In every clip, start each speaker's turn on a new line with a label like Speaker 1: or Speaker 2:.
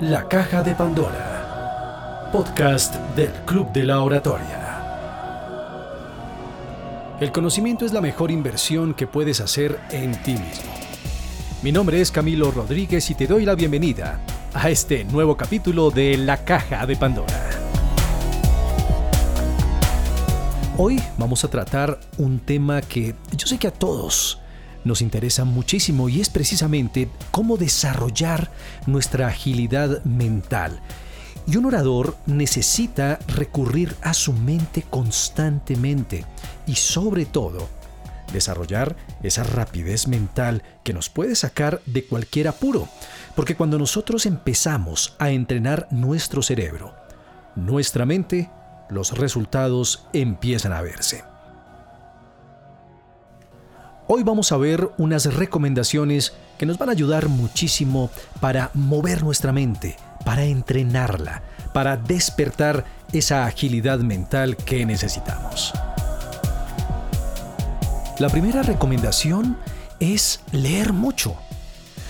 Speaker 1: La Caja de Pandora, podcast del Club de la Oratoria. El conocimiento es la mejor inversión que puedes hacer en ti mismo. Mi nombre es Camilo Rodríguez y te doy la bienvenida a este nuevo capítulo de La Caja de Pandora. Hoy vamos a tratar un tema que yo sé que a todos nos interesa muchísimo y es precisamente cómo desarrollar nuestra agilidad mental. Y un orador necesita recurrir a su mente constantemente y sobre todo desarrollar esa rapidez mental que nos puede sacar de cualquier apuro. Porque cuando nosotros empezamos a entrenar nuestro cerebro, nuestra mente, los resultados empiezan a verse. Hoy vamos a ver unas recomendaciones que nos van a ayudar muchísimo para mover nuestra mente, para entrenarla, para despertar esa agilidad mental que necesitamos. La primera recomendación es leer mucho.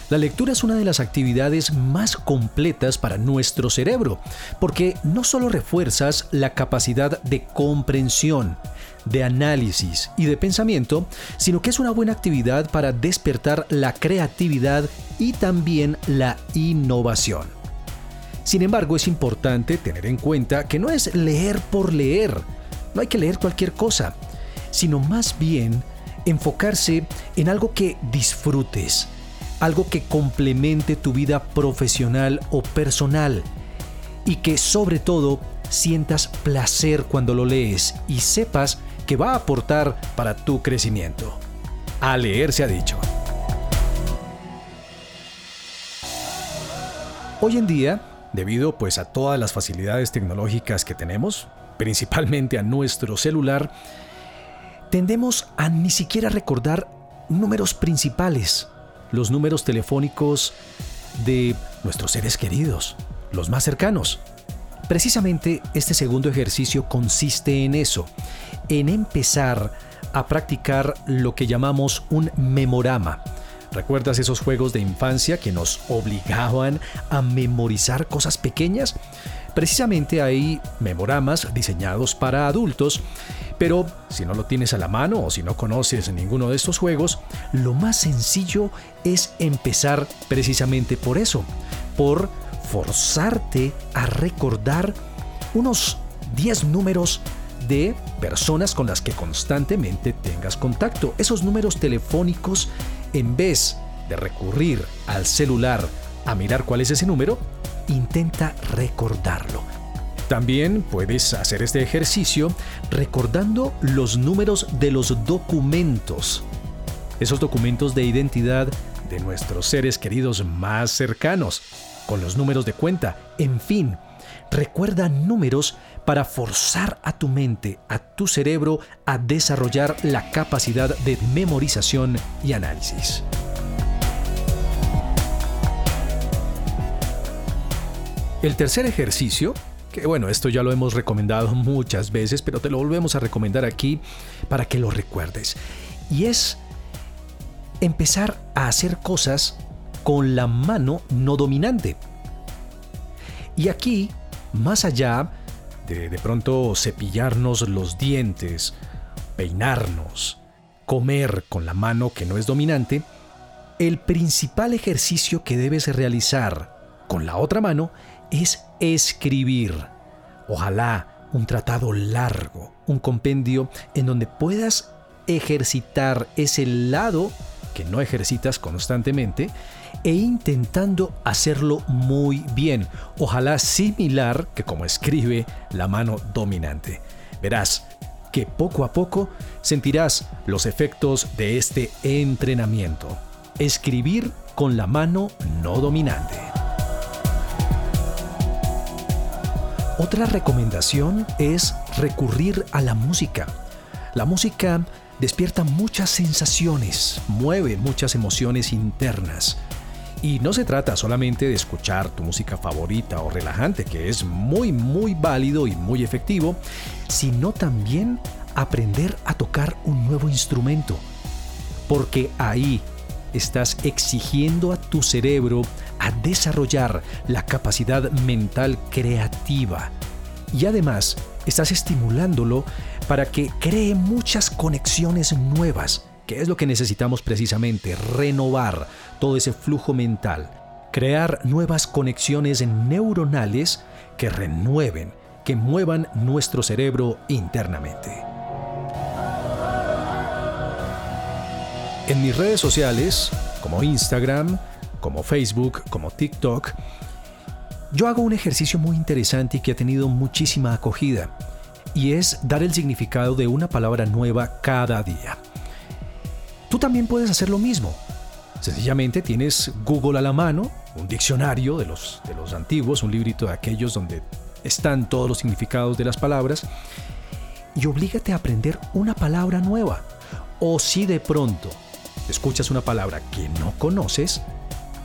Speaker 1: La lectura es una de las actividades más completas para nuestro cerebro, porque no solo refuerzas la capacidad de comprensión, de análisis y de pensamiento, sino que es una buena actividad para despertar la creatividad y también la innovación. Sin embargo, es importante tener en cuenta que no es leer por leer, no hay que leer cualquier cosa, sino más bien enfocarse en algo que disfrutes, algo que complemente tu vida profesional o personal y que sobre todo sientas placer cuando lo lees y sepas que va a aportar para tu crecimiento. A leer se ha dicho. Hoy en día, debido pues a todas las facilidades tecnológicas que tenemos, principalmente a nuestro celular, tendemos a ni siquiera recordar números principales los números telefónicos de nuestros seres queridos, los más cercanos. Precisamente este segundo ejercicio consiste en eso, en empezar a practicar lo que llamamos un memorama. ¿Recuerdas esos juegos de infancia que nos obligaban a memorizar cosas pequeñas? Precisamente hay memoramas diseñados para adultos pero si no lo tienes a la mano o si no conoces ninguno de estos juegos, lo más sencillo es empezar precisamente por eso, por forzarte a recordar unos 10 números de personas con las que constantemente tengas contacto. Esos números telefónicos, en vez de recurrir al celular a mirar cuál es ese número, intenta recordarlo. También puedes hacer este ejercicio recordando los números de los documentos, esos documentos de identidad de nuestros seres queridos más cercanos, con los números de cuenta, en fin, recuerda números para forzar a tu mente, a tu cerebro, a desarrollar la capacidad de memorización y análisis. El tercer ejercicio que bueno, esto ya lo hemos recomendado muchas veces, pero te lo volvemos a recomendar aquí para que lo recuerdes. Y es empezar a hacer cosas con la mano no dominante. Y aquí, más allá de de pronto cepillarnos los dientes, peinarnos, comer con la mano que no es dominante, el principal ejercicio que debes realizar con la otra mano es escribir. Ojalá un tratado largo, un compendio en donde puedas ejercitar ese lado no ejercitas constantemente e intentando hacerlo muy bien, ojalá similar que como escribe la mano dominante. Verás que poco a poco sentirás los efectos de este entrenamiento. Escribir con la mano no dominante. Otra recomendación es recurrir a la música. La música despierta muchas sensaciones, mueve muchas emociones internas. Y no se trata solamente de escuchar tu música favorita o relajante, que es muy, muy válido y muy efectivo, sino también aprender a tocar un nuevo instrumento. Porque ahí estás exigiendo a tu cerebro a desarrollar la capacidad mental creativa y además estás estimulándolo para que cree muchas conexiones nuevas, que es lo que necesitamos precisamente, renovar todo ese flujo mental, crear nuevas conexiones neuronales que renueven, que muevan nuestro cerebro internamente. En mis redes sociales, como Instagram, como Facebook, como TikTok, yo hago un ejercicio muy interesante y que ha tenido muchísima acogida, y es dar el significado de una palabra nueva cada día. Tú también puedes hacer lo mismo. Sencillamente tienes Google a la mano, un diccionario de los, de los antiguos, un librito de aquellos donde están todos los significados de las palabras, y oblígate a aprender una palabra nueva. O si de pronto escuchas una palabra que no conoces,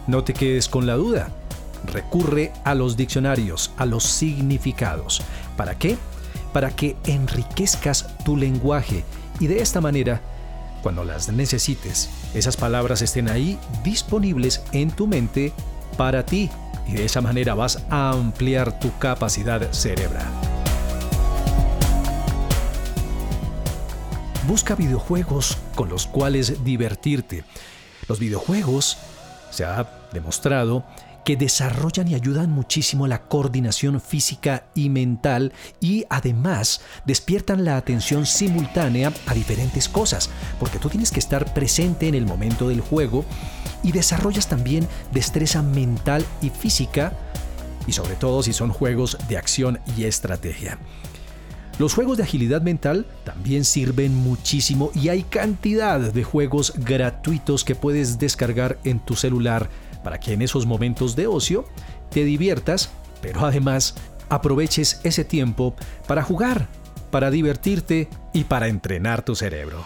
Speaker 1: no te quedes con la duda recurre a los diccionarios, a los significados. ¿Para qué? Para que enriquezcas tu lenguaje y de esta manera, cuando las necesites, esas palabras estén ahí disponibles en tu mente para ti y de esa manera vas a ampliar tu capacidad cerebral. Busca videojuegos con los cuales divertirte. Los videojuegos, se ha demostrado, que desarrollan y ayudan muchísimo la coordinación física y mental y además despiertan la atención simultánea a diferentes cosas, porque tú tienes que estar presente en el momento del juego y desarrollas también destreza mental y física, y sobre todo si son juegos de acción y estrategia. Los juegos de agilidad mental también sirven muchísimo y hay cantidad de juegos gratuitos que puedes descargar en tu celular para que en esos momentos de ocio te diviertas, pero además aproveches ese tiempo para jugar, para divertirte y para entrenar tu cerebro.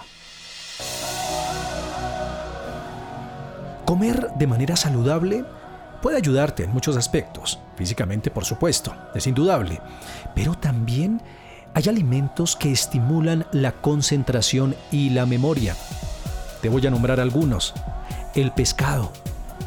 Speaker 1: Comer de manera saludable puede ayudarte en muchos aspectos, físicamente por supuesto, es indudable, pero también hay alimentos que estimulan la concentración y la memoria. Te voy a nombrar algunos. El pescado,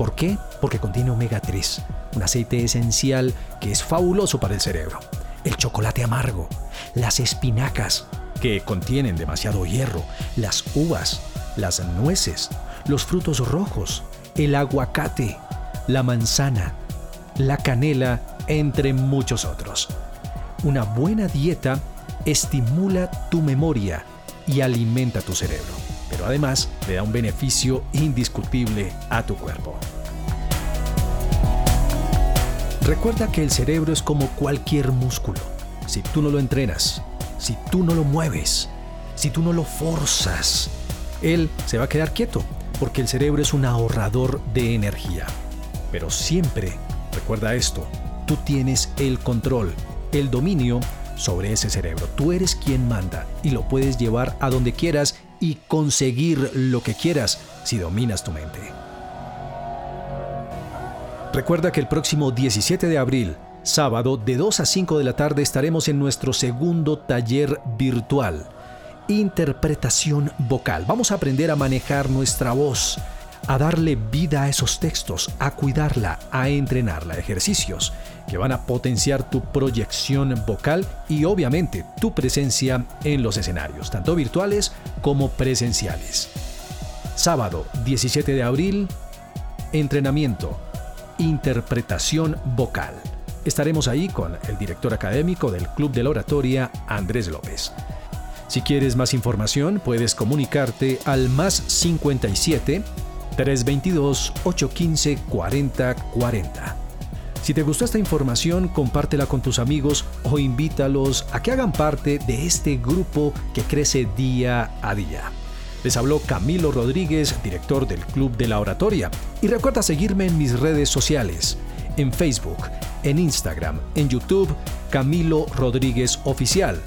Speaker 1: ¿Por qué? Porque contiene omega 3, un aceite esencial que es fabuloso para el cerebro. El chocolate amargo, las espinacas, que contienen demasiado hierro, las uvas, las nueces, los frutos rojos, el aguacate, la manzana, la canela, entre muchos otros. Una buena dieta estimula tu memoria y alimenta tu cerebro además le da un beneficio indiscutible a tu cuerpo. Recuerda que el cerebro es como cualquier músculo. Si tú no lo entrenas, si tú no lo mueves, si tú no lo forzas, él se va a quedar quieto, porque el cerebro es un ahorrador de energía. Pero siempre, recuerda esto, tú tienes el control, el dominio sobre ese cerebro. Tú eres quien manda y lo puedes llevar a donde quieras y conseguir lo que quieras si dominas tu mente. Recuerda que el próximo 17 de abril, sábado, de 2 a 5 de la tarde estaremos en nuestro segundo taller virtual. Interpretación vocal. Vamos a aprender a manejar nuestra voz, a darle vida a esos textos, a cuidarla, a entrenarla, ejercicios que van a potenciar tu proyección vocal y obviamente tu presencia en los escenarios, tanto virtuales como presenciales. Sábado 17 de abril, entrenamiento, interpretación vocal. Estaremos ahí con el director académico del Club de la Oratoria, Andrés López. Si quieres más información, puedes comunicarte al más 57 322 815 4040. Si te gustó esta información, compártela con tus amigos o invítalos a que hagan parte de este grupo que crece día a día. Les habló Camilo Rodríguez, director del Club de la Oratoria. Y recuerda seguirme en mis redes sociales, en Facebook, en Instagram, en YouTube, Camilo Rodríguez Oficial,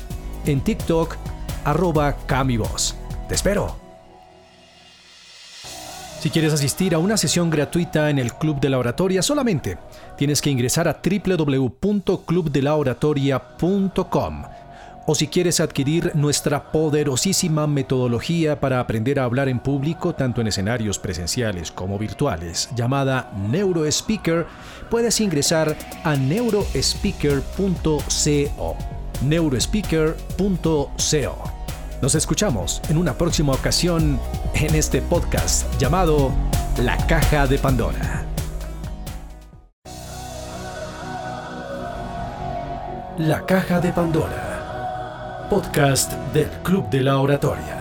Speaker 1: en TikTok, arroba. Te espero. Si quieres asistir a una sesión gratuita en el Club de la Oratoria, solamente tienes que ingresar a www.clubdelaoratoria.com o si quieres adquirir nuestra poderosísima metodología para aprender a hablar en público, tanto en escenarios presenciales como virtuales, llamada NeuroSpeaker, puedes ingresar a neurospeaker.co. neurospeaker.co. Nos escuchamos en una próxima ocasión en este podcast llamado La Caja de Pandora. La Caja de Pandora podcast del Club de la Oratoria.